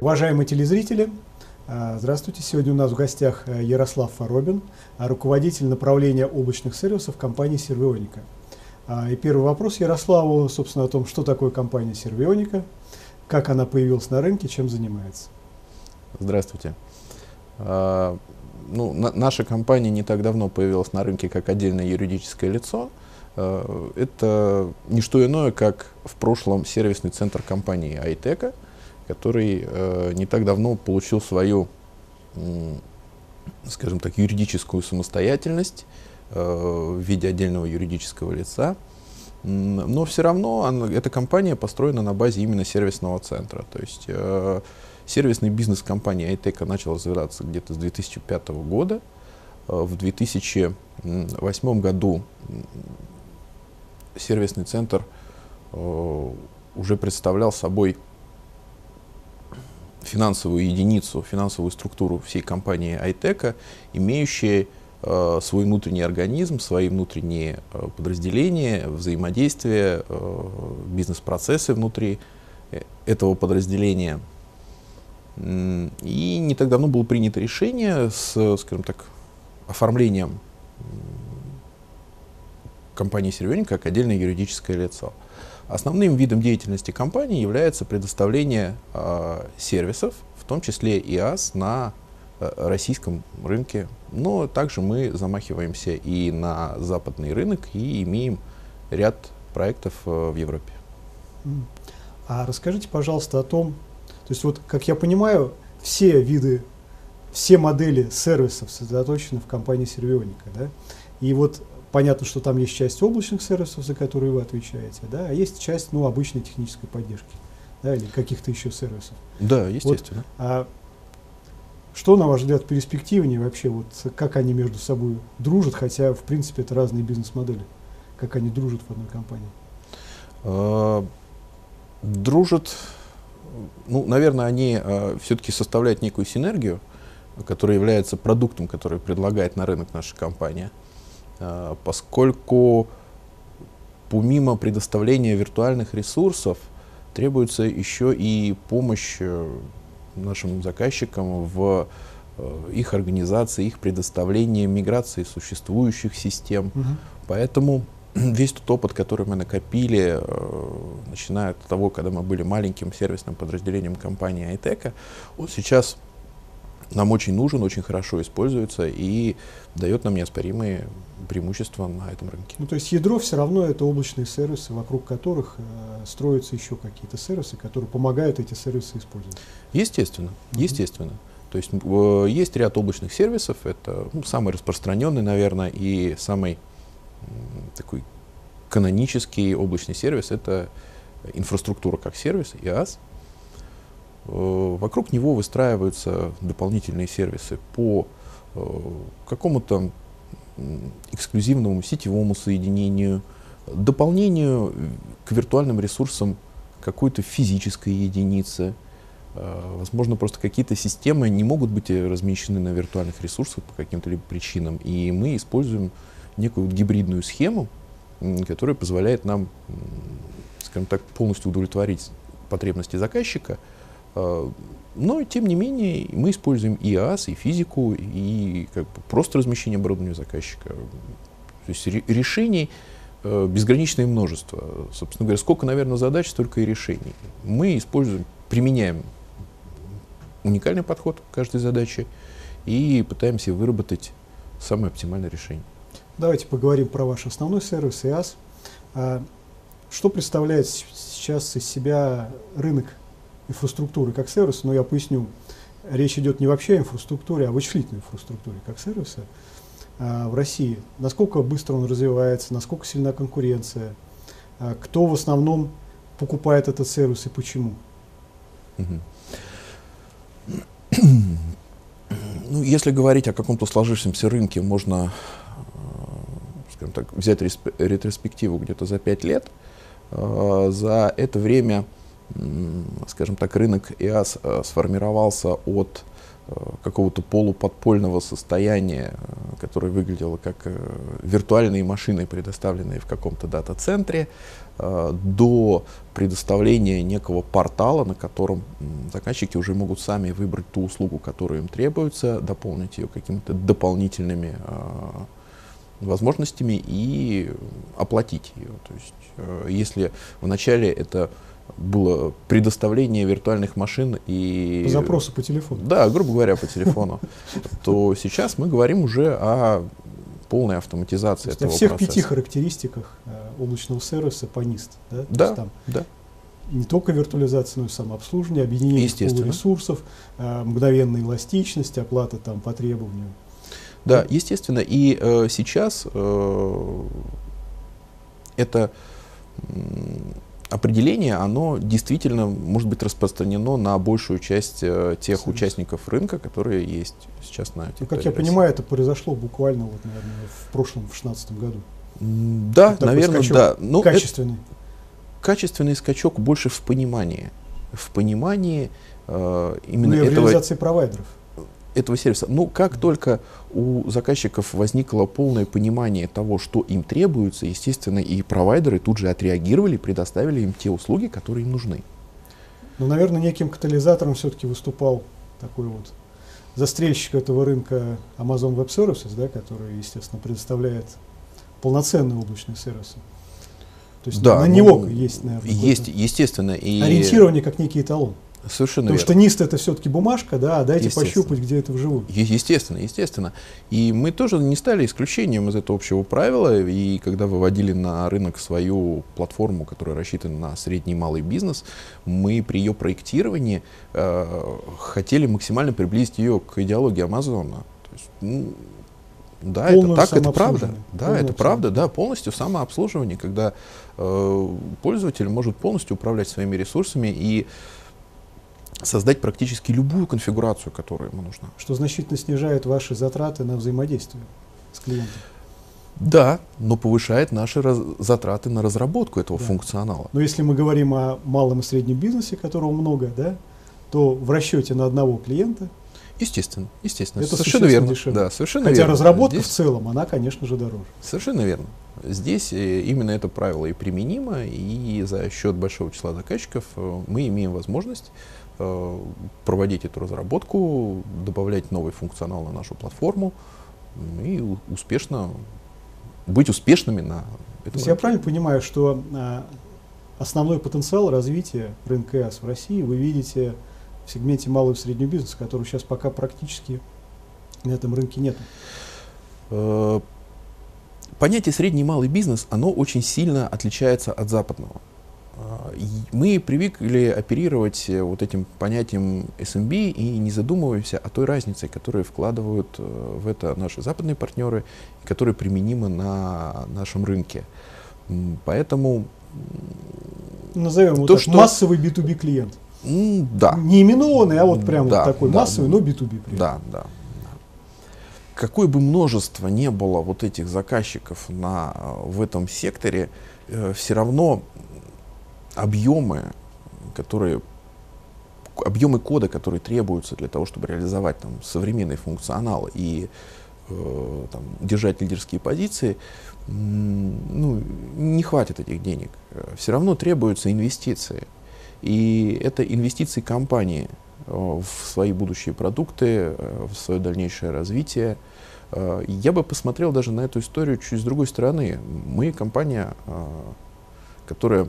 Уважаемые телезрители, а, здравствуйте. Сегодня у нас в гостях э, Ярослав Фаробин, а, руководитель направления облачных сервисов компании «Сервионика». А, и первый вопрос Ярославу, собственно, о том, что такое компания «Сервионика», как она появилась на рынке, чем занимается. Здравствуйте. Ну, наша компания не так давно появилась на рынке как отдельное юридическое лицо. Это не что иное, как в прошлом сервисный центр компании Айтека – который э, не так давно получил свою, э, скажем так, юридическую самостоятельность э, в виде отдельного юридического лица. Но все равно она, эта компания построена на базе именно сервисного центра. То есть э, сервисный бизнес компании iTech начал развиваться где-то с 2005 года. Э, в 2008 году сервисный центр э, уже представлял собой финансовую единицу, финансовую структуру всей компании Айтека, имеющие э, свой внутренний организм, свои внутренние э, подразделения, взаимодействие, э, бизнес-процессы внутри э, этого подразделения. И не так давно было принято решение с, скажем так, оформлением компании Сервионик как отдельное юридическое лицо. Основным видом деятельности компании является предоставление э, сервисов, в том числе ИАС, на э, российском рынке. Но также мы замахиваемся и на западный рынок и имеем ряд проектов э, в Европе. А расскажите, пожалуйста, о том, то есть вот, как я понимаю, все виды, все модели сервисов сосредоточены в компании Сервионика, да? И вот Понятно, что там есть часть облачных сервисов, за которые вы отвечаете, да, а есть часть ну, обычной технической поддержки, да, или каких-то еще сервисов. Да, естественно. Вот, а что, на ваш взгляд, перспективнее вообще, вот как они между собой дружат, хотя, в принципе, это разные бизнес-модели, как они дружат в одной компании? А, дружат, ну, наверное, они а, все-таки составляют некую синергию, которая является продуктом, который предлагает на рынок наша компания. Э, поскольку помимо предоставления виртуальных ресурсов требуется еще и помощь э, нашим заказчикам в э, их организации, их предоставлении миграции существующих систем. Угу. Поэтому весь тот опыт, который мы накопили, начиная от того, когда мы были маленьким сервисным подразделением компании Айтека, он сейчас нам очень нужен, очень хорошо используется и дает нам неоспоримые преимущества на этом рынке. Ну, то есть ядро все равно это облачные сервисы, вокруг которых э, строятся еще какие-то сервисы, которые помогают эти сервисы использовать. Естественно, mm-hmm. естественно. То есть э, есть ряд облачных сервисов, это ну, самый распространенный, наверное, и самый э, такой канонический облачный сервис, это инфраструктура как сервис, IaaS. Э, вокруг него выстраиваются дополнительные сервисы по э, какому-то эксклюзивному сетевому соединению, дополнению к виртуальным ресурсам какой-то физической единицы. Э, возможно, просто какие-то системы не могут быть размещены на виртуальных ресурсах по каким-то либо причинам. И мы используем некую гибридную схему, которая позволяет нам, скажем так, полностью удовлетворить потребности заказчика – но, тем не менее, мы используем и ИАС, и физику, и как бы просто размещение оборудования заказчика. То есть решений э, безграничное множество. Собственно говоря, сколько, наверное, задач, столько и решений. Мы используем, применяем уникальный подход к каждой задаче и пытаемся выработать самое оптимальное решение. Давайте поговорим про ваш основной сервис ИАС. А что представляет сейчас из себя рынок инфраструктуры как сервиса, но я поясню, речь идет не вообще о инфраструктуре, а о вычислительной инфраструктуре как сервиса а, в России. Насколько быстро он развивается, насколько сильна конкуренция, а, кто в основном покупает этот сервис и почему? Ну, если говорить о каком-то сложившемся рынке, можно скажем так, взять ретроспективу где-то за пять лет. За это время скажем так, рынок ИАС сформировался от какого-то полуподпольного состояния, которое выглядело как виртуальные машины, предоставленные в каком-то дата-центре, Э, до предоставления некого портала, на котором заказчики уже могут сами выбрать ту услугу, которая им требуется, дополнить ее какими-то дополнительными э, возможностями и оплатить ее. То есть, э, если вначале это было предоставление виртуальных машин и... По запросу по телефону. Да, грубо говоря, по телефону. То сейчас мы говорим уже о полной автоматизации этого всех процесса. пяти характеристиках э, облачного сервиса по НИСТ. Да? Да, там да. Не только виртуализация, но и самообслуживание, объединение ресурсов, э, мгновенная эластичность, оплата там, по требованию. Да, естественно. И э, сейчас э, это определение, оно действительно может быть распространено на большую часть э, тех Совершенно. участников рынка, которые есть сейчас на территории ну, Как я России. понимаю, это произошло буквально вот, наверное, в прошлом, в 2016 году. Да, вот наверное, да. Ну, качественный. Это, качественный скачок больше в понимании. В понимании э, именно ну, и этого... в реализации провайдеров этого сервиса. Ну, как только у заказчиков возникло полное понимание того, что им требуется, естественно, и провайдеры тут же отреагировали, предоставили им те услуги, которые им нужны. Ну, наверное, неким катализатором все-таки выступал такой вот застрельщик этого рынка Amazon Web Services, да, который, естественно, предоставляет полноценные облачные сервисы. То есть да, на него ну, есть, наверное, есть, естественно. И... Ориентирование как некий эталон. Совершенно Потому верно. что нист это все-таки бумажка, да, а дайте пощупать, где это вживую. Естественно, естественно. И мы тоже не стали исключением из этого общего правила. И когда выводили на рынок свою платформу, которая рассчитана на средний и малый бизнес, мы при ее проектировании э, хотели максимально приблизить ее к идеологии Амазона. То есть, ну, да, это так, это правда. Да, это правда, да, полностью самообслуживание, когда э, пользователь может полностью управлять своими ресурсами и создать практически любую конфигурацию, которая ему нужна. Что значительно снижает ваши затраты на взаимодействие с клиентом. Да, но повышает наши раз, затраты на разработку этого да. функционала. Но если мы говорим о малом и среднем бизнесе, которого много, да, то в расчете на одного клиента Естественно, естественно. Это совершенно верно. Дешевле. Да, совершенно Хотя верно. разработка Здесь... в целом, она, конечно же, дороже. Совершенно верно. Здесь э, именно это правило и применимо, и за счет большого числа заказчиков э, мы имеем возможность проводить эту разработку, добавлять новый функционал на нашу платформу и успешно быть успешными на этом. То есть я правильно понимаю, что а, основной потенциал развития рынка ИАС в России вы видите в сегменте малого и среднего бизнеса, который сейчас пока практически на этом рынке нет? Э, понятие средний и малый бизнес, оно очень сильно отличается от западного. Мы привыкли оперировать э, вот этим понятием SMB и не задумываемся о той разнице, которую вкладывают э, в это наши западные партнеры, которые применимы на нашем рынке. Поэтому... Назовем то, так, что... массовый B2B клиент. Да. Не именованный, а вот прям да, вот такой да, массовый, но B2B клиент. Да, да. Какое бы множество не было вот этих заказчиков на, в этом секторе, э, все равно объемы, которые объемы кода, которые требуются для того, чтобы реализовать там, современный функционал и э, там, держать лидерские позиции, ну, не хватит этих денег. Все равно требуются инвестиции. И это инвестиции компании э, в свои будущие продукты, э, в свое дальнейшее развитие. Э, я бы посмотрел даже на эту историю чуть с другой стороны. Мы компания, которая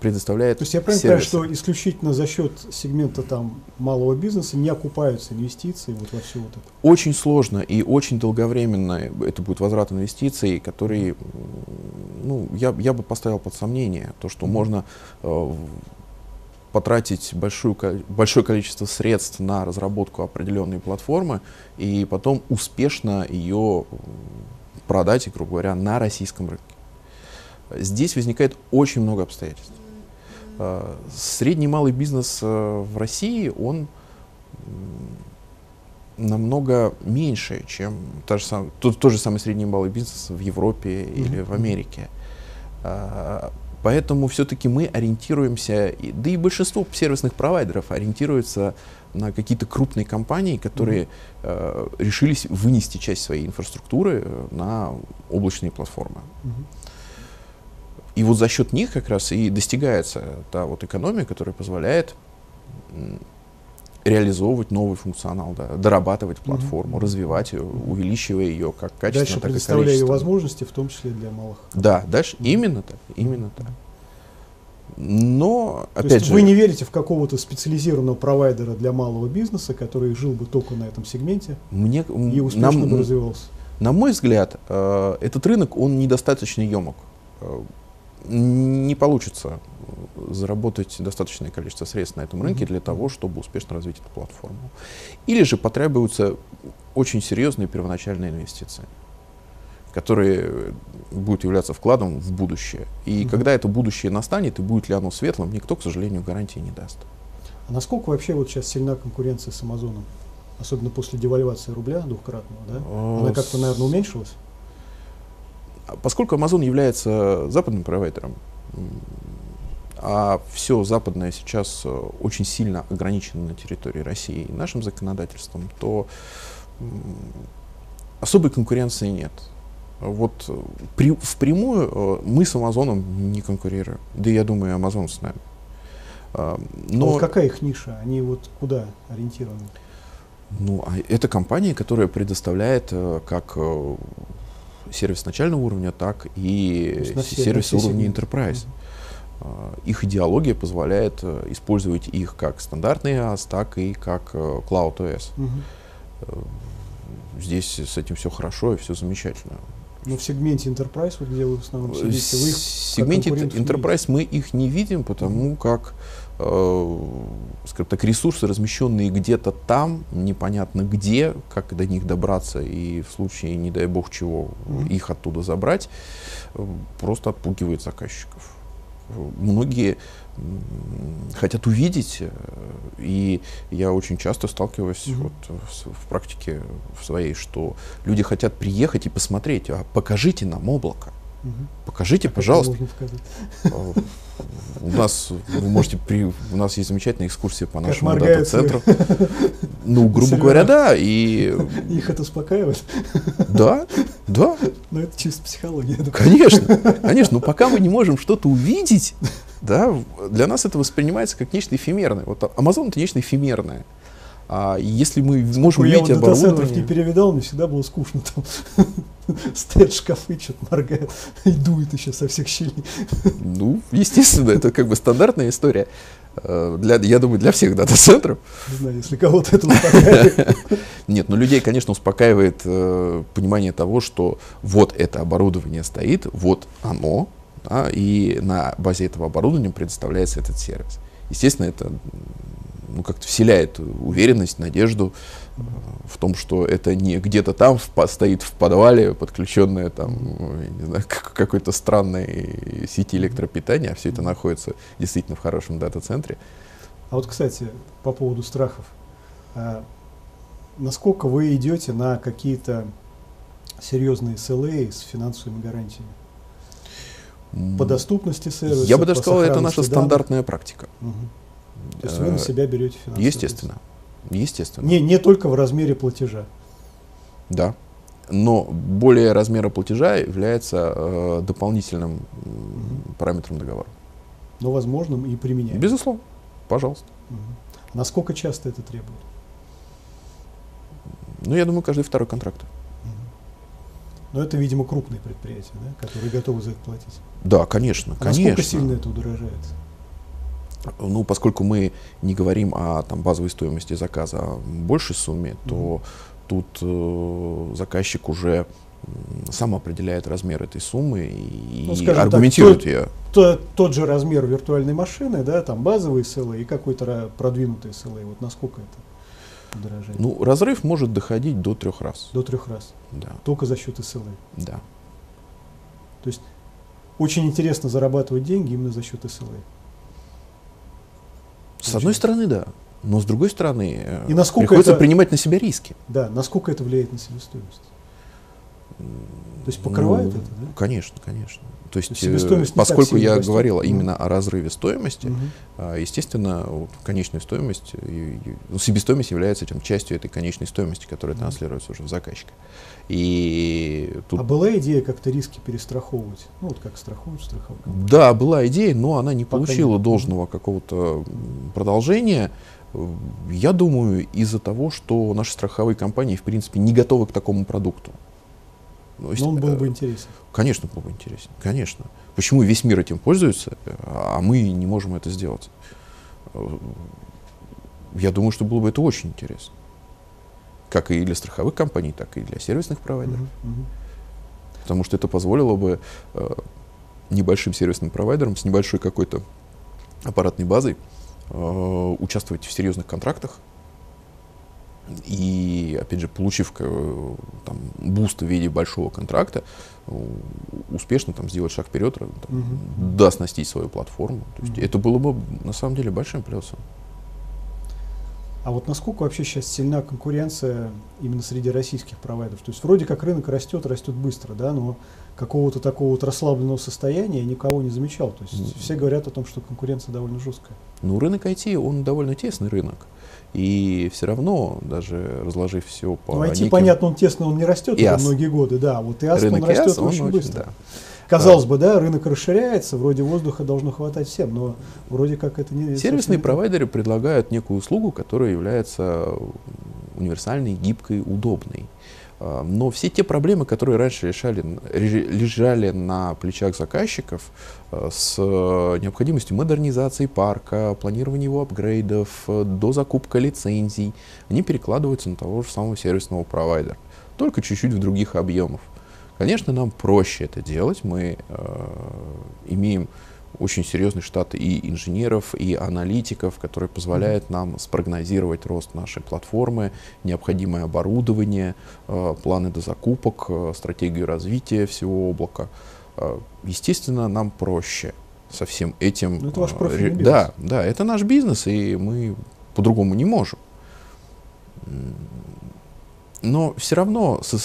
предоставляет То есть я правильно понимаю, что исключительно за счет сегмента там, малого бизнеса не окупаются инвестиции вот во все вот это? Очень сложно и очень долговременно это будет возврат инвестиций, который, ну, я, я бы поставил под сомнение то, что mm-hmm. можно э, потратить большую, большое количество средств на разработку определенной платформы и потом успешно ее продать, грубо говоря, на российском рынке. Здесь возникает очень много обстоятельств. Э, средний малый бизнес э, в России, он намного меньше, чем та же сам, тот, тот же самый средний малый бизнес в Европе mm-hmm. или в Америке. Э, Поэтому все-таки мы ориентируемся, да и большинство сервисных провайдеров ориентируются на какие-то крупные компании, которые mm-hmm. э, решились вынести часть своей инфраструктуры на облачные платформы. Mm-hmm. И вот за счет них как раз и достигается та вот экономия, которая позволяет реализовывать новый функционал, да, дорабатывать платформу, mm-hmm. развивать ее, увеличивая ее как качественно, дальше так и предоставляя ее возможности, в том числе для малых. Да, дальше mm-hmm. именно так, именно так. Но, То опять есть же... Вы не верите в какого-то специализированного провайдера для малого бизнеса, который жил бы только на этом сегменте Мне, и успешно нам, бы развивался? На мой взгляд, э, этот рынок, он недостаточно емок. Э, не получится заработать достаточное количество средств на этом рынке mm-hmm. для того, чтобы успешно развить эту платформу. Или же потребуются очень серьезные первоначальные инвестиции которые будут являться вкладом в будущее. И угу. когда это будущее настанет, и будет ли оно светлым, никто, к сожалению, гарантии не даст. А насколько вообще вот сейчас сильна конкуренция с Амазоном? Особенно после девальвации рубля двухкратного, да? Она как-то, наверное, уменьшилась? Поскольку Amazon является западным провайдером, а все западное сейчас э, очень сильно ограничено на территории России нашим законодательством, то особой конкуренции нет. Вот э, при, впрямую э, мы с Амазоном не конкурируем. Да я думаю, Амазон с нами. А, но вот какая их ниша? Они вот куда ориентированы? Ну, а это компания, которая предоставляет как сервис начального уровня, так и сервис уровня enterprise. Uh-huh. Их идеология позволяет использовать их как стандартный AS, так и как Cloud OS. Uh-huh. Здесь с этим все хорошо и все замечательно. Но в сегменте Enterprise, вот где вы в основном сидите, вы их В сегменте Enterprise мы их не видим, потому mm-hmm. как э, скажем так, ресурсы, размещенные где-то там, непонятно где, как до них добраться и в случае, не дай бог чего, mm-hmm. их оттуда забрать, э, просто отпугивает заказчиков. Многие хотят увидеть. Э, и я очень часто сталкиваюсь mm-hmm. вот в, в практике в своей, что люди хотят приехать и посмотреть, а покажите нам облако. Угу. Покажите, а пожалуйста. У нас вы можете при у нас есть замечательная экскурсия по нашему дата-центру. Ну, грубо говоря, да. И их это успокаивает. Да, да. Но это чисто психология. Конечно, конечно. Но пока мы не можем что-то увидеть, да, для нас это воспринимается как нечто эфемерное. Вот Amazon это нечто эфемерное. А если мы Сколько можем я оборудование... Я не перевидал, мне всегда было скучно там. Стоят шкафы, что-то моргают и дует еще со всех щелей. Ну, естественно, это как бы стандартная история. Э, для, я думаю, для всех дата-центров. Не знаю, если кого-то это успокаивает. Нет, но людей, конечно, успокаивает э, понимание того, что вот это оборудование стоит, вот оно, да, и на базе этого оборудования предоставляется этот сервис. Естественно, это ну, как-то вселяет уверенность, надежду э, в том, что это не где-то там в, стоит в подвале, подключенное там, не знаю, к какой-то странной сети электропитания, а все это находится действительно в хорошем дата-центре. А вот, кстати, по поводу страхов. А, насколько вы идете на какие-то серьезные SLA с финансовыми гарантиями? по доступности сервиса. Я бы даже сказал, это наша данных. стандартная практика. Угу. То есть вы на себя берете финансовый Естественно. Риск. Естественно. Не, не только в размере платежа. Да. Но более размера платежа является э, дополнительным угу. параметром договора. Но возможным и применяемым. Безусловно. Пожалуйста. Угу. Насколько часто это требует? Ну, я думаю, каждый второй контракт. Но это, видимо, крупные предприятия, да, которые готовы за это платить. Да, конечно, а конечно. Насколько сильно это удорожает? Ну, поскольку мы не говорим о там, базовой стоимости заказа а большей сумме, mm-hmm. то тут э, заказчик уже сам определяет размер этой суммы и ну, аргументирует так, ее. То, тот же размер виртуальной машины, да, там базовый SLA и какой-то продвинутый SLA. Вот насколько это? подорожает? Ну, разрыв может доходить до трех раз. До трех раз? Да. Только за счет SLA? Да. То есть очень интересно зарабатывать деньги именно за счет SLA? С одной стороны, да. Но с другой стороны, э, и насколько приходится это, принимать на себя риски. Да, насколько это влияет на себестоимость? То есть покрывает ну, это, да? Конечно, конечно. То есть, То есть не поскольку я растет. говорил именно о разрыве стоимости, а, естественно, вот конечная стоимость, и- и- ну, себестоимость является там, частью этой конечной стоимости, которая Мгм. транслируется уже в заказчика. И тут А была идея как-то риски перестраховывать? Ну, вот как страхуют страховка. Да, была идея, но она не Пока получила нет. должного какого-то продолжения. Я думаю, из-за того, что наши страховые компании, в принципе, не готовы к такому продукту. То есть, Но он был бы интересен. Конечно, был бы интересен. Конечно. Почему весь мир этим пользуется, а мы не можем это сделать? Я думаю, что было бы это очень интересно. Как и для страховых компаний, так и для сервисных провайдеров. Мгм, мгм. Потому что это позволило бы э, небольшим сервисным провайдерам с небольшой какой-то аппаратной базой э, участвовать в серьезных контрактах. И, опять же, получив э, там, boost в виде большого контракта, э, успешно там, сделать шаг вперед, там, Мгм. дооснастить свою платформу. То есть Мгм. это было бы на самом деле большим плюсом. А вот насколько вообще сейчас сильна конкуренция именно среди российских провайдеров? То есть вроде как рынок растет, растет быстро, да, но какого-то такого вот расслабленного состояния я никого не замечал. То есть все говорят о том, что конкуренция довольно жесткая. Но рынок IT, он довольно тесный рынок. И все равно, даже разложив все по Ну, IT, неким- понятно, он тесно, он не растет уже многие годы, да. Вот IaaS, рынок он растет он очень очень, быстро. да. Казалось бы, да, рынок расширяется, вроде воздуха должно хватать всем, но вроде как это не... Сервисные провайдеры предлагают некую услугу, которая является универсальной, гибкой, удобной. А, Но все те проблемы, которые раньше решали, лежали на плечах заказчиков а, с необходимостью модернизации парка, планирования его апгрейдов, до закупка лицензий, они перекладываются на того же самого сервисного провайдера, только чуть-чуть в других объемах. Конечно, нам проще это делать. Мы э, имеем очень серьезный штат и инженеров, и аналитиков, который позволяет нам спрогнозировать рост нашей платформы, необходимое оборудование, э, планы до закупок, э, стратегию развития всего облака. Э, естественно, нам проще со всем этим. Ну, это ваш э, ре- бизнес. Да, да, это наш бизнес, и мы по-другому не можем. Но все равно с-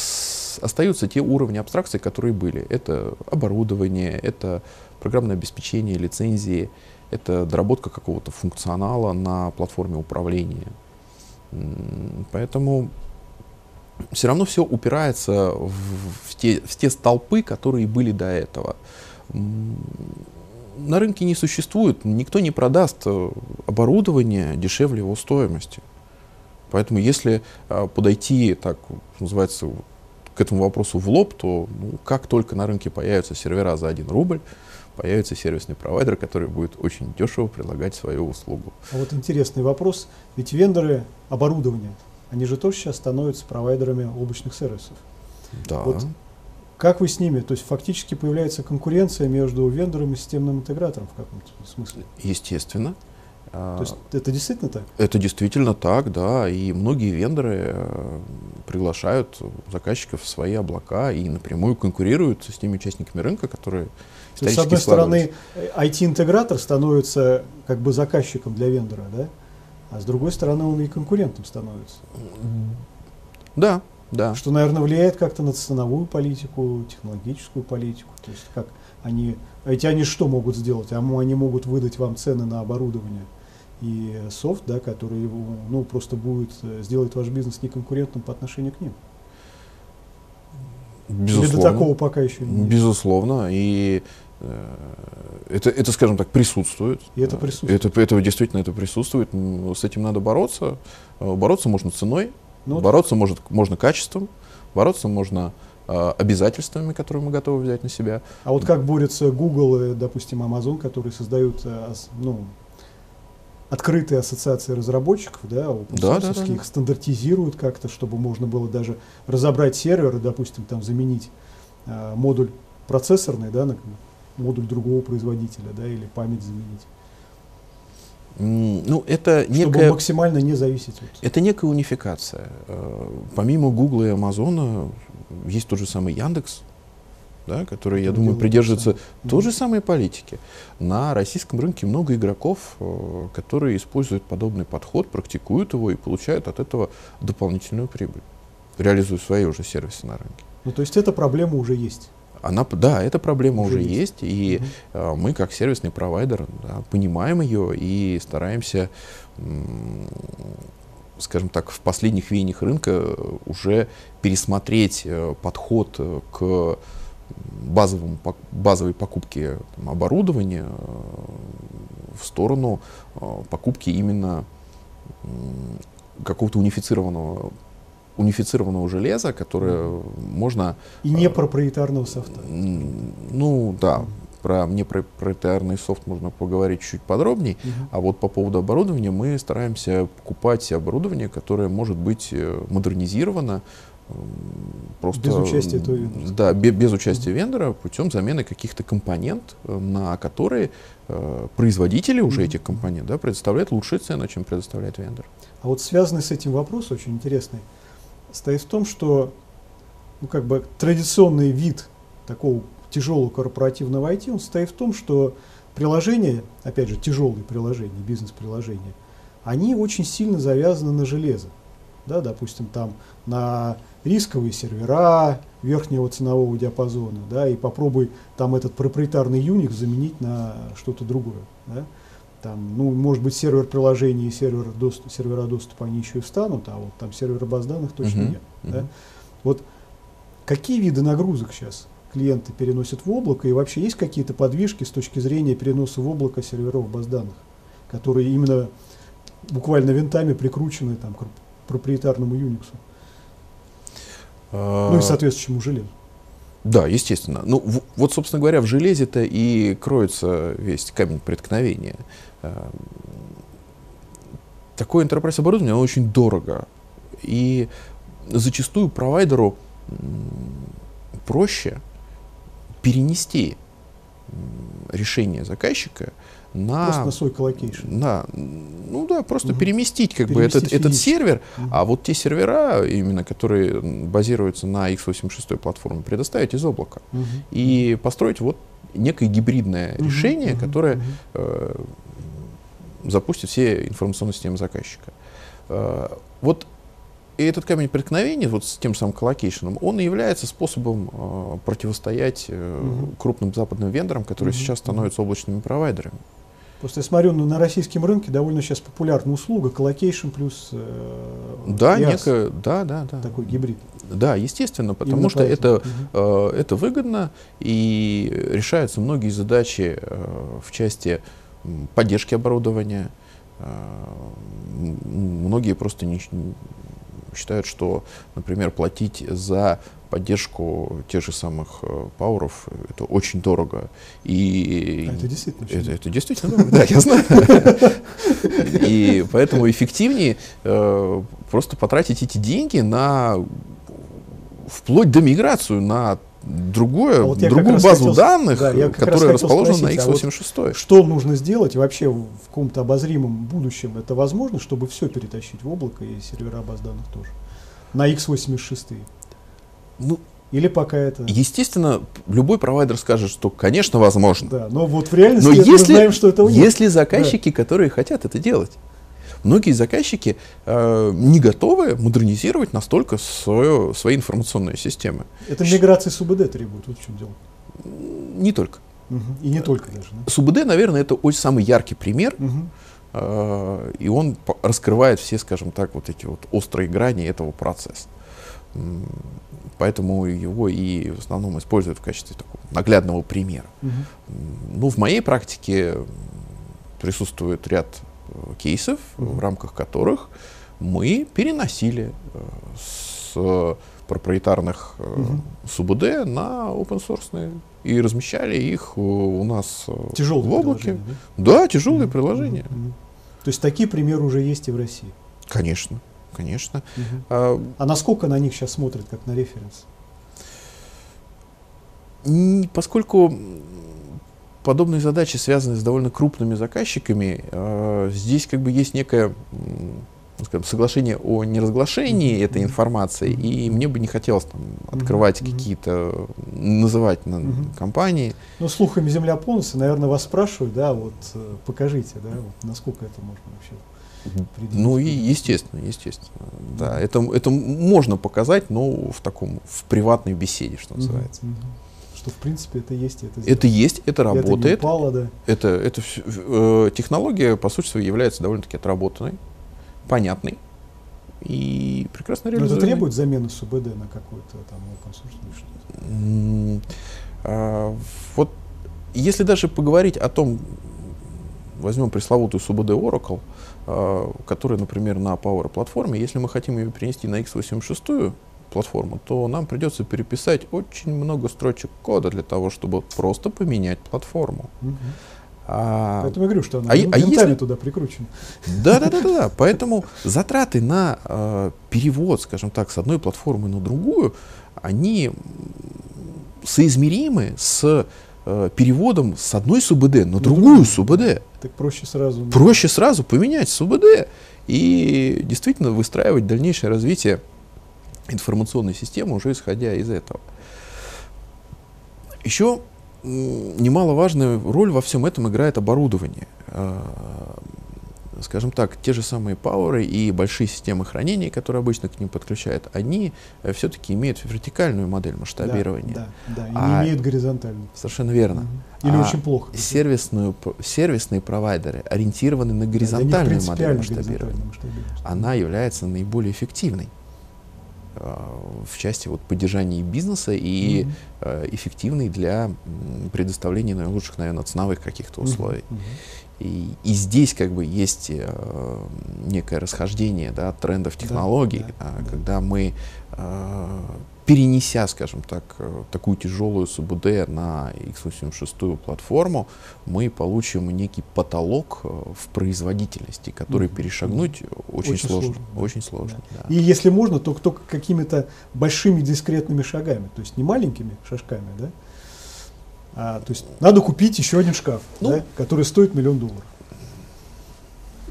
остаются те уровни абстракции, которые были. Это оборудование, это программное обеспечение, лицензии, это доработка какого-то функционала на платформе управления. Поэтому все равно все упирается в, в те, в те столпы, которые были до этого. На рынке не существует, никто не продаст э, оборудование дешевле его стоимости. Поэтому если а, подойти, так называется, к этому вопросу в лоб, то ну, как только на рынке появятся сервера за 1 рубль, появится сервисный провайдер, который будет очень дешево предлагать свою услугу. А вот интересный вопрос. Ведь вендоры оборудования, они же тоже сейчас становятся провайдерами облачных сервисов. Да. Вот Как вы с ними? То есть фактически появляется конкуренция между вендором и системным интегратором в каком-то смысле. Естественно. А, То есть это действительно так? Это действительно так, да. И многие вендоры э, приглашают заказчиков в свои облака и напрямую конкурируют с теми участниками рынка, которые То есть, с одной стороны, э, IT-интегратор становится как бы заказчиком для вендора, да? А с другой стороны, он и конкурентом становится. Да, да. Что, наверное, влияет как-то на ценовую политику, технологическую политику. То есть как они, эти они что могут сделать? А они могут выдать вам цены на оборудование и софт, да, который его, ну, просто будет э, сделать ваш бизнес неконкурентным по отношению к ним. Безусловно. Или до такого пока еще не Безусловно. И э, это, это, скажем так, присутствует. И это присутствует. Это, это действительно это присутствует. С этим надо бороться. Э, Бороться можно ценой, Ну, вот бороться может, можно качеством, бороться можно э, обязательствами, которые мы готовы взять на себя. А вот как борются Google и, допустим, Amazon, которые создают ну, открытые ассоциации разработчиков, да, Да, open да, да, да. их стандартизируют как-то, чтобы можно было даже разобрать сервер и, допустим, там заменить э, модуль процессорный, да, на модуль другого производителя, да, или память заменить, Ну, это чтобы некая, максимально не зависеть от... это некая унификация. Э, Помимо Гугла и Амазона есть тот же самый Яндекс, да, который, я думаю, то же той же самой политики. На российском рынке много игроков, э, которые используют подобный подход, практикуют его и получают от этого дополнительную прибыль, реализуя свои уже сервисы на рынке. Ну, то есть эта проблема уже есть. Она, да, эта проблема уже, Уже есть, есть. и э, мы как сервисный провайдер да, понимаем ее и стараемся, скажем так, в последних веяниях рынка уже пересмотреть э, подход к базовому, базовой покупке там, оборудования э, в сторону э, покупки именно какого-то унифицированного унифицированного железа, которое можно И не проприетарного софта. Ну да, про непроприетарный софт можно поговорить чуть подробнее. Мгм. А вот по поводу оборудования мы стараемся покупать оборудование, которое может быть э, модернизировано просто Без участия этого вендора. Да, бе- без, участия вендора путем замены каких-то компонент, э, на которые э, производители уже Мгм. этих компонент да, предоставляют лучшие цены, чем предоставляет вендор. А вот связанный с этим вопрос очень интересный, стоит в том, что ну, как бы традиционный вид такого тяжелого корпоративного IT, он состоит в том, что приложения, опять же, тяжелые приложения, бизнес-приложения, они очень сильно завязаны на железо. Да, допустим, там на рисковые сервера верхнего ценового диапазона, да, и попробуй там этот проприетарный Unix заменить на что-то другое. Да. Там, ну, может быть, сервер приложения и сервер доступ, сервера доступа они еще и встанут, а вот там сервера баз данных точно Мгм, нет. Да. мгм. Вот какие виды нагрузок сейчас клиенты переносят в облако, и вообще есть какие-то подвижки с точки зрения переноса в облако серверов баз данных, которые именно буквально винтами прикручены там, проприетарному Unix, ну и А, соответствующему железу. Да, естественно. Ну, в- вот, собственно говоря, в железе-то и кроется весь камень преткновения. Эм, Такое enterprise оборудование, оно очень дорого. И зачастую провайдеру проще перенести решение заказчика на... Просто на свой colocation. на- ну да, просто Мгм. переместить как бы Переместить этот, этот физически. сервер, Мгм. а вот те сервера, именно которые базируются на x86 платформе, предоставить из облака Мгм. и построить вот некое гибридное Мгм. решение, Мгм. которое Мгм. э, запустит все информационные системы заказчика. Э, вот и этот камень преткновения вот с тем самым colocation ом, он и является способом э, противостоять э, Мгм. крупным западным вендорам, которые Мгм. сейчас становятся облачными провайдерами. Просто я смотрю, ну, на российском рынке довольно сейчас популярна услуга colocation плюс э, Да, IaaS, некое, да, да, да. такой гибрид. Да, естественно, потому Именно что поэтому. это, Мгм. э, это выгодно и решаются многие задачи э, в части поддержки оборудования. Э, Многие просто не, считают, что, например, платить за поддержку тех же самых э, пауэров это очень дорого. И А это действительно это, это действительно дорого, да, я знаю. И поэтому эффективнее э, просто потратить эти деньги на вплоть до миграцию на другое, А вот другую базу хотел данных, да, которая расположена на спросить, а вот x86. Что нужно сделать вообще в каком-то обозримом будущем это возможно, чтобы все перетащить в облако и сервера баз данных тоже? На x86. Ну, Или пока это... естественно, любой провайдер скажет, что, конечно, возможно. Да, но вот в реальности Но мы если, знаем, что этого нет. если заказчики, которые хотят это делать, многие заказчики э, не готовы модернизировать настолько свое, свои информационные системы. Это миграция с УБД требует, вот в чем дело. Не только. Мгм. И не только даже. да? С УБД, наверное, это очень самый яркий пример, э, и он раскрывает все, скажем так, вот эти вот острые грани этого процесса. Поэтому его и в основном используют в качестве такого наглядного примера. М, Ну, в моей практике присутствует ряд э, кейсов, Мгм. в рамках которых мы переносили э, с проприетарных Мгм. СУБД на open source и размещали их у нас Тяжелые в облаке. да? Да, тяжелые Мгм. приложения. Мгм. То есть такие примеры уже есть и в России. Конечно, конечно. Мгм. А, А насколько на них сейчас смотрят как на референс? поскольку подобные задачи связаны с довольно крупными заказчиками, э, здесь как бы есть некое ну, скажем, соглашение о неразглашении Мгм. этой информации, Мгм. и мне бы не хотелось там, открывать Мгм. какие-то, называть на- Мгм. компании. Ну, слухами земля полностью, наверное, вас спрашивают, да, вот э, покажите, да, вот, насколько это можно вообще Ну и естественно, естественно. Да, это, это можно показать, но в таком, в приватной беседе, что называется. Что в принципе это есть, это Это есть, это сделано. Это не работает. упало, да. Это, это э, технология, по сути своей, является довольно-таки отработанной, понятной и прекрасно Но это реализуемой. требует замены СУБД на какой-то там open source или что-то. А, Вот если даже поговорить о том, возьмем пресловутую СУБД Oracle, а, которая, например, на Power платформе, если мы хотим ее перенести на x86 платформу, то нам придется переписать очень много строчек кода для того, чтобы просто поменять платформу. Мгм. А, Поэтому я говорю, что она а а если- туда прикручена. Да, да, да, да, да. Поэтому затраты на э, перевод, скажем так, с одной платформы на другую, они соизмеримы с э, переводом с одной СУБД на другую СУБД. Так проще сразу. Проще сразу поменять СУБД и действительно выстраивать дальнейшее развитие информационной системы уже исходя из этого. Еще немаловажную роль во всем этом играет оборудование. Скажем так, те же самые пауэры и большие системы хранения, которые обычно к ним подключают, они все-таки имеют вертикальную модель масштабирования. Да, да, и А- не имеет горизонтальную. Совершенно верно. Мгм. Или А очень плохо. Сервисную, сервисные провайдеры ориентированы на Да, горизонтальную модель принципиально масштабирования. масштабирование. Она является наиболее эффективной в части вот, поддержания бизнеса и Мгм. э, эффективной для предоставления наилучших, наверное, ценовых каких-то условий. Мгм. И, и здесь как бы есть э, некое расхождение да, трендов Да, технологий, да, а, да. когда мы, э, перенеся, скажем так, э, такую тяжелую СУБД на x86 платформу, мы получим некий потолок э, в производительности, который Мгм, перешагнуть очень, Очень сложно. сложно, да. Очень сложно. да. И если можно, то только какими-то большими дискретными шагами, то есть не маленькими шажками, да? А, то есть надо купить еще один шкаф, Ну. да, который стоит миллион долларов.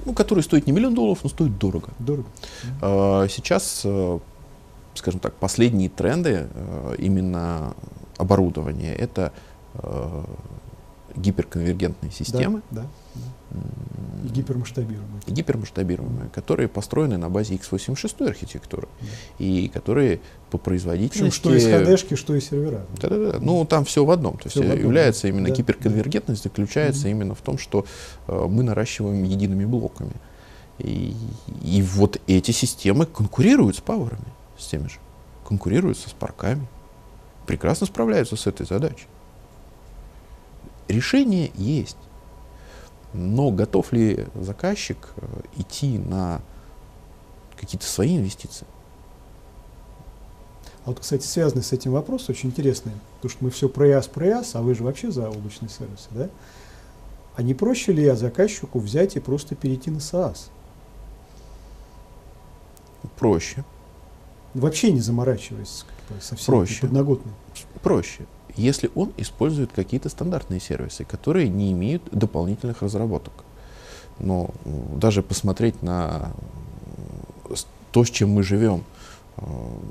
Ну, который стоит не миллион долларов, но стоит дорого. Дорого. Э, Сейчас, э, скажем так, последние тренды э, именно оборудования это э, гиперконвергентные системы, Да, да, да. И гипермасштабируемые. гипермасштабируемые, которые построены на базе x86 архитектуры Да. и которые по Причем производительности... что из ходешки, что из сервера. Да-да-да. Ну, там все в одном. То есть Всё в одном, является да. именно Да, гиперконвергентность заключается Мгм. именно в том, что э, мы наращиваем едиными блоками. И, и вот эти системы конкурируют с пауэрами, с теми же. Конкурируют со спарками. Прекрасно справляются с этой задачей. Решение есть. Но готов ли заказчик э, идти на какие-то свои инвестиции? А вот, кстати, связанный с этим вопрос очень интересный, потому что мы все про ИАС, про ИАС, а вы же вообще за облачные сервисы, да? А не проще ли заказчику взять и просто перейти на SaaS? Проще. Вообще не заморачиваясь как бы, со всей Проще. проще, если он использует какие-то стандартные сервисы, которые не имеют дополнительных разработок. Но даже посмотреть на то, с чем мы живем, э,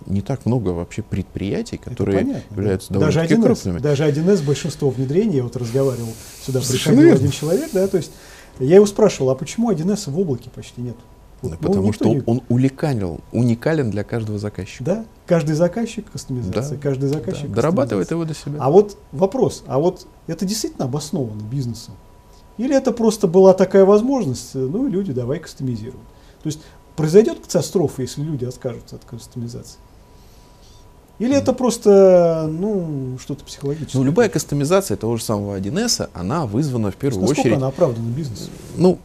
не так много вообще предприятий, которые являются даже довольно-таки 1С, крупными. Даже 1С большинство внедрений, я вот разговаривал, сюда Совершенно приходил верно. один человек, да, то есть я его спрашивал, а почему 1С в облаке почти нет? Вот, ну, Потому никто что не- он уникален, уникален для каждого заказчика. Да, каждый заказчик кастомизация, Да, каждый Да, заказчик дорабатывает кастомизация. его до себя. А вот вопрос, а вот это действительно обосновано бизнесом? Или это просто была такая возможность, э, ну и люди давай кастомизируют? То есть произойдет катастрофа, если люди откажутся от кастомизации? Или это просто, ну, что-то психологическое? Ну, любая кастомизация того же самого 1С, она вызвана в первую насколько очередь она оправдана бизнесом? Ну,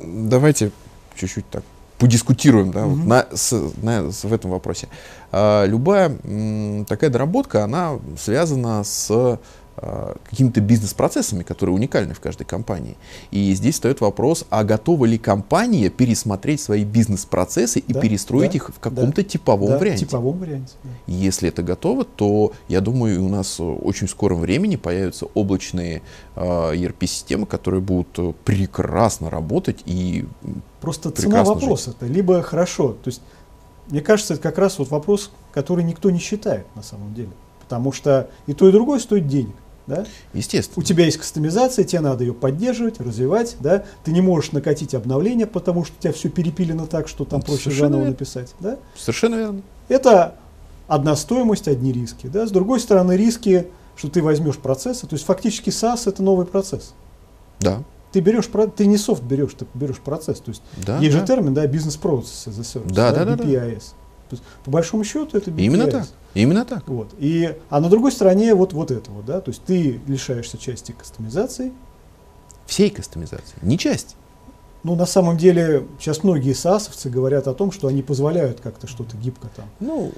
давайте чуть-чуть так подискутируем да, вот Мгм. на, с, на- с- в этом вопросе. А, любая м, такая доработка, она связана с какими-то бизнес-процессами, которые уникальны в каждой компании. И здесь встает вопрос, а готова ли компания пересмотреть свои бизнес-процессы и Да, перестроить да, их в каком-то да, типовом да, варианте? Типовом варианте. да. Если это готово, то я думаю, у нас очень в скором времени появятся облачные э, ERP-системы, которые будут прекрасно работать и Просто цена Прекрасно вопроса-то. Либо хорошо. То есть, мне кажется, это как раз вот вопрос, который никто не считает на самом деле. Потому что и то, и другое стоит денег. Да? Естественно. У тебя есть кастомизация, тебе надо ее поддерживать, развивать, да? Ты не можешь накатить обновление, потому что у тебя все перепилено так, что там проще Совершенно заново верно. написать, да? Совершенно верно. Это одна стоимость, одни риски, да? С другой стороны, риски, что ты возьмешь процессы, то есть фактически SaaS это новый процесс. Да. Ты берешь, ты не софт берешь, ты берешь процесс, то есть Да, есть да. же термин, да, бизнес процесс as a service, Да, да, да, да. BPIS. То есть, по большому счету это BPIS. Именно так. Именно так. Вот. И, а на другой стороне вот, вот это вот, да, то есть ты лишаешься части кастомизации. Всей кастомизации. Не часть. Ну, на самом деле, сейчас многие саасовцы говорят о том, что они позволяют как-то что-то гибко там. Ну,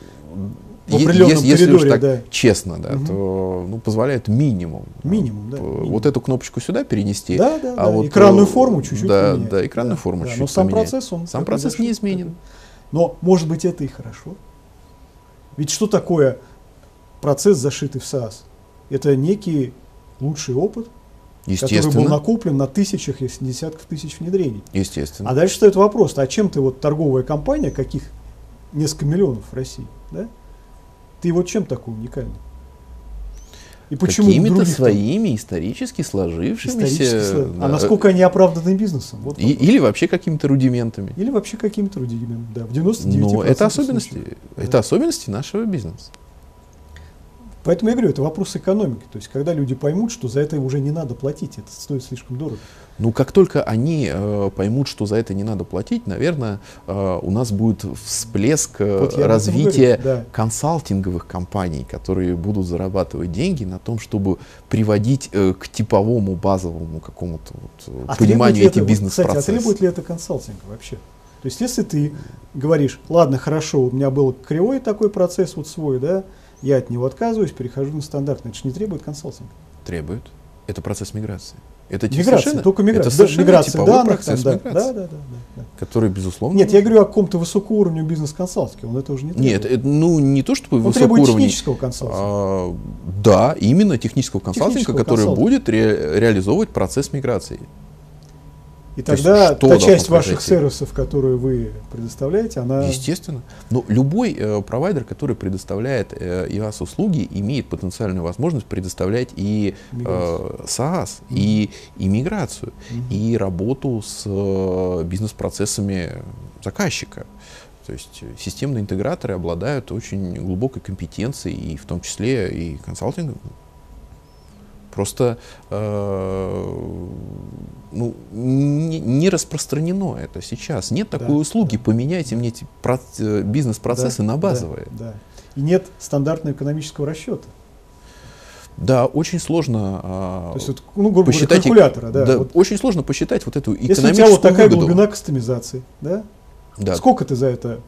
В определенном если, если уж так да. честно, да, Мгм. то ну, позволяет минимум. Минимум, да, минимум. Вот эту кнопочку сюда перенести. Да, да, а да. вот, экранную э, форму чуть-чуть да, поменять. да, экранную форму да. чуть-чуть Но сам поменять. процесс, он... Сам процесс не изменен. Но, может быть, это и хорошо. Ведь что такое процесс, зашитый в SaaS? Это некий лучший опыт, который был накоплен на тысячах, если не десятков тысяч внедрений. Естественно. А дальше встает вопрос, а чем ты вот торговая компания, каких несколько миллионов в России, да? Ты вот чем такой уникальный? И почему Какими-то там своими исторически сложившимися. исторически да, А насколько они оправданы бизнесом? Вот и- или вообще какими-то рудиментами. Или вообще какими-то рудиментами, да, в 99% Но это особенности. случаев. Это Да. особенности нашего бизнеса. Поэтому я говорю, это вопрос экономики. То есть, когда люди поймут, что за это уже не надо платить, это стоит слишком дорого. Ну, как только они э, поймут, что за это не надо платить, наверное, э, у нас будет всплеск э, Вот развития говорю, да. консалтинговых компаний, которые будут зарабатывать деньги на том, чтобы приводить э, к типовому базовому какому-то вот, э, А пониманию эти бизнес-процессы. Кстати, а требует ли это консалтинг вообще? То есть, если ты говоришь, ладно, хорошо, у меня был кривой такой процесс вот свой, да, я от него отказываюсь, перехожу на стандартный, это же не требует консалтинга. Требует. Это процесс миграции. Это те- Миграция, совершенно- только миграция. Это совершенно миграция типовой данных, процесс там, да, да, миграции, да, да, да, да. который, безусловно... Нет, я говорю о каком-то высокоуровне бизнес-консалтинга, он это уже не требует. Нет, это, ну не то чтобы он требует высокоуровневый, технического консалтинга. А, да, именно технического консалтинга, Технического который консалтинга. будет ре- реализовывать процесс миграции. И то есть тогда что та часть ваших произойти? сервисов, которые вы предоставляете, она... Естественно. Но любой э, провайдер, который предоставляет э, IaaS-услуги, имеет потенциальную возможность предоставлять и э. SaaS, и, и миграцию, Мгм. и работу с э, бизнес-процессами заказчика. То есть э, системные интеграторы обладают очень глубокой компетенцией, и в том числе и консалтингом. Просто э, ну, не, не распространено это сейчас. Нет Да, такой услуги. да. Поменяйте мне эти э, бизнес-процессы Да, на да, базовые. Да, И нет стандартного экономического расчета. Да, очень сложно а, То есть, вот, ну, грубо говоря, посчитать, и- калькулятора, да. да, вот очень сложно посчитать вот эту если у экономическую тебя вот такая выгоду. глубина кастомизации, да, Да. сколько ты за это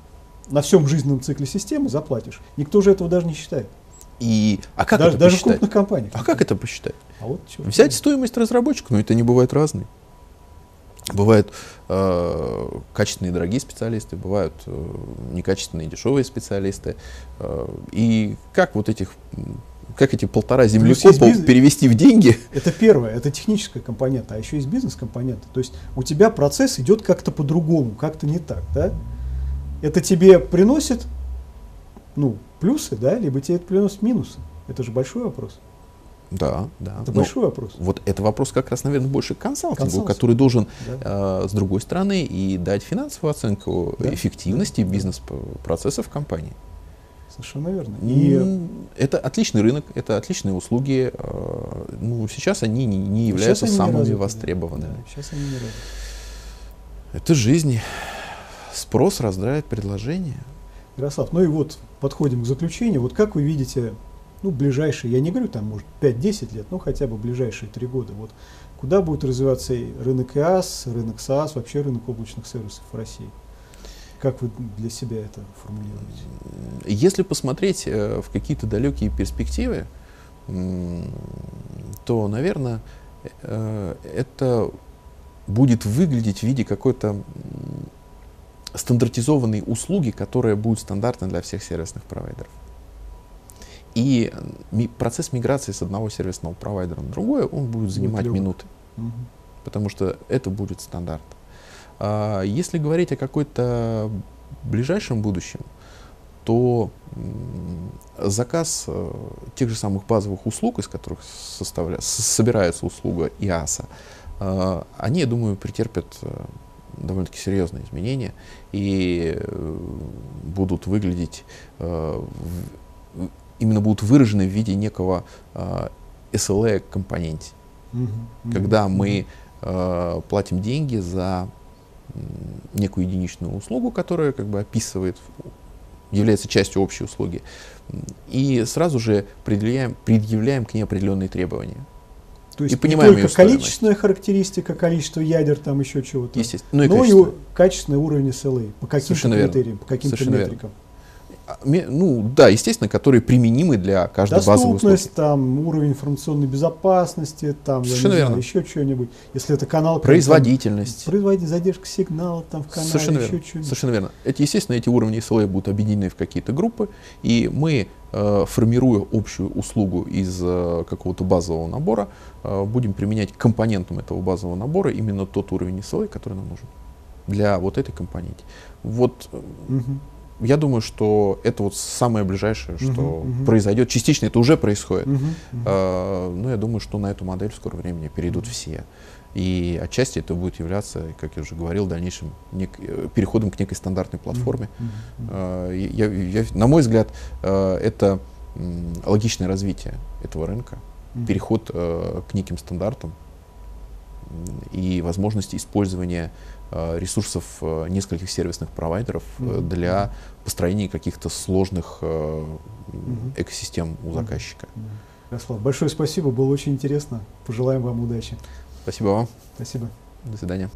на всем жизненном цикле системы заплатишь? Никто же этого даже не считает. И, а как даже это даже в посчитать? крупных компаниях. А как это посчитать? А вот. Взять стоимость разработчика, но это не бывает разный. Бывают э, качественные дорогие специалисты, бывают э, некачественные дешевые специалисты. Э, и как вот этих, как эти полтора есть землекопа бизнес- перевести в деньги? Это первое, это техническая компонента, а еще есть бизнес-компонента. То есть у тебя процесс идет как-то по-другому, как-то не так, да? Это тебе приносит, ну, плюсы, да, либо тебе это приносит минусы. Это же большой вопрос. Да, да. Это Но большой вопрос. Вот это вопрос как раз, наверное, больше к консалтингу, Консалтинг. который должен Да. э, с другой стороны и дать финансовую оценку Да. эффективности Да. бизнес-процессов компании. Совершенно верно. И М, Это отличный рынок, это отличные услуги. э, Ну, сейчас они не, не являются они не самыми развиты, да. востребованными. Да, сейчас они не развиты. Это жизнь. Спрос рождает предложение. Ярослав, ну и вот подходим к заключению. Вот как вы видите, ну, ближайшие, я не говорю там, может, 5-10 лет, но хотя бы ближайшие 3 года, вот куда будет развиваться рынок ИАС, рынок SaaS, вообще рынок облачных сервисов в России? Как вы для себя это формулируете? Если посмотреть э, в какие-то далекие перспективы, то, наверное, э, это будет выглядеть в виде какой-то м, стандартизованной услуги, которая будет стандартна для всех сервисных провайдеров. И э, процесс миграции с одного сервисного провайдера на другой, он будет занимать легок. минуты, Мгм. потому что это будет стандарт. А Если говорить о какой-то ближайшем будущем, то заказ э, тех же самых базовых услуг, из которых составля... собирается услуга ИАСа, э, они, я думаю, претерпят довольно-таки серьезные изменения и будут выглядеть, именно будут выражены в виде некого SLA компоненте. Mm-hmm. Когда мы платим деньги за некую единичную услугу, которая как бы описывает является частью общей услуги. И сразу же предъявляем, предъявляем к ней определенные требования. То есть и не только количественная характеристика, количество ядер, там еще чего-то, ну, и но и качественный уровень SLA, по каким-то критериям, по каким-то метрикам. Верно. А, ну да, естественно, которые применимы для каждой базовой услуги. Доступность, там, уровень информационной безопасности, там, Совершенно знаю, еще что-нибудь. Если это канал... Производительность. Там, производительность, задержка сигнала там в канале, Совершенно еще что-нибудь. Совершенно верно. Эти, естественно, эти уровни SLA будут объединены в какие-то группы, и мы, э, формируя общую услугу из э, какого-то базового набора, э, будем применять к компонентам этого базового набора именно тот уровень SLA, который нам нужен для вот этой компоненте. Вот угу я думаю, что это вот самое ближайшее, что uh-huh, uh-huh. произойдет. Частично это уже происходит. Uh-huh, uh-huh. А, но я думаю, что на эту модель в скором времени перейдут uh-huh. все. И отчасти это будет являться, как я уже говорил, дальнейшим нек- э, переходом к некой стандартной платформе. Uh-huh, uh-huh. А, я, я, на мой взгляд, а, это логичное развитие этого рынка, uh-huh. переход а, к неким стандартам и возможность использования Э, ресурсов э, нескольких сервисных провайдеров mm-hmm. для построения каких-то сложных экосистем у заказчика. Ярослав, большое спасибо, было очень интересно. Пожелаем вам удачи. Спасибо вам. Спасибо. До свидания.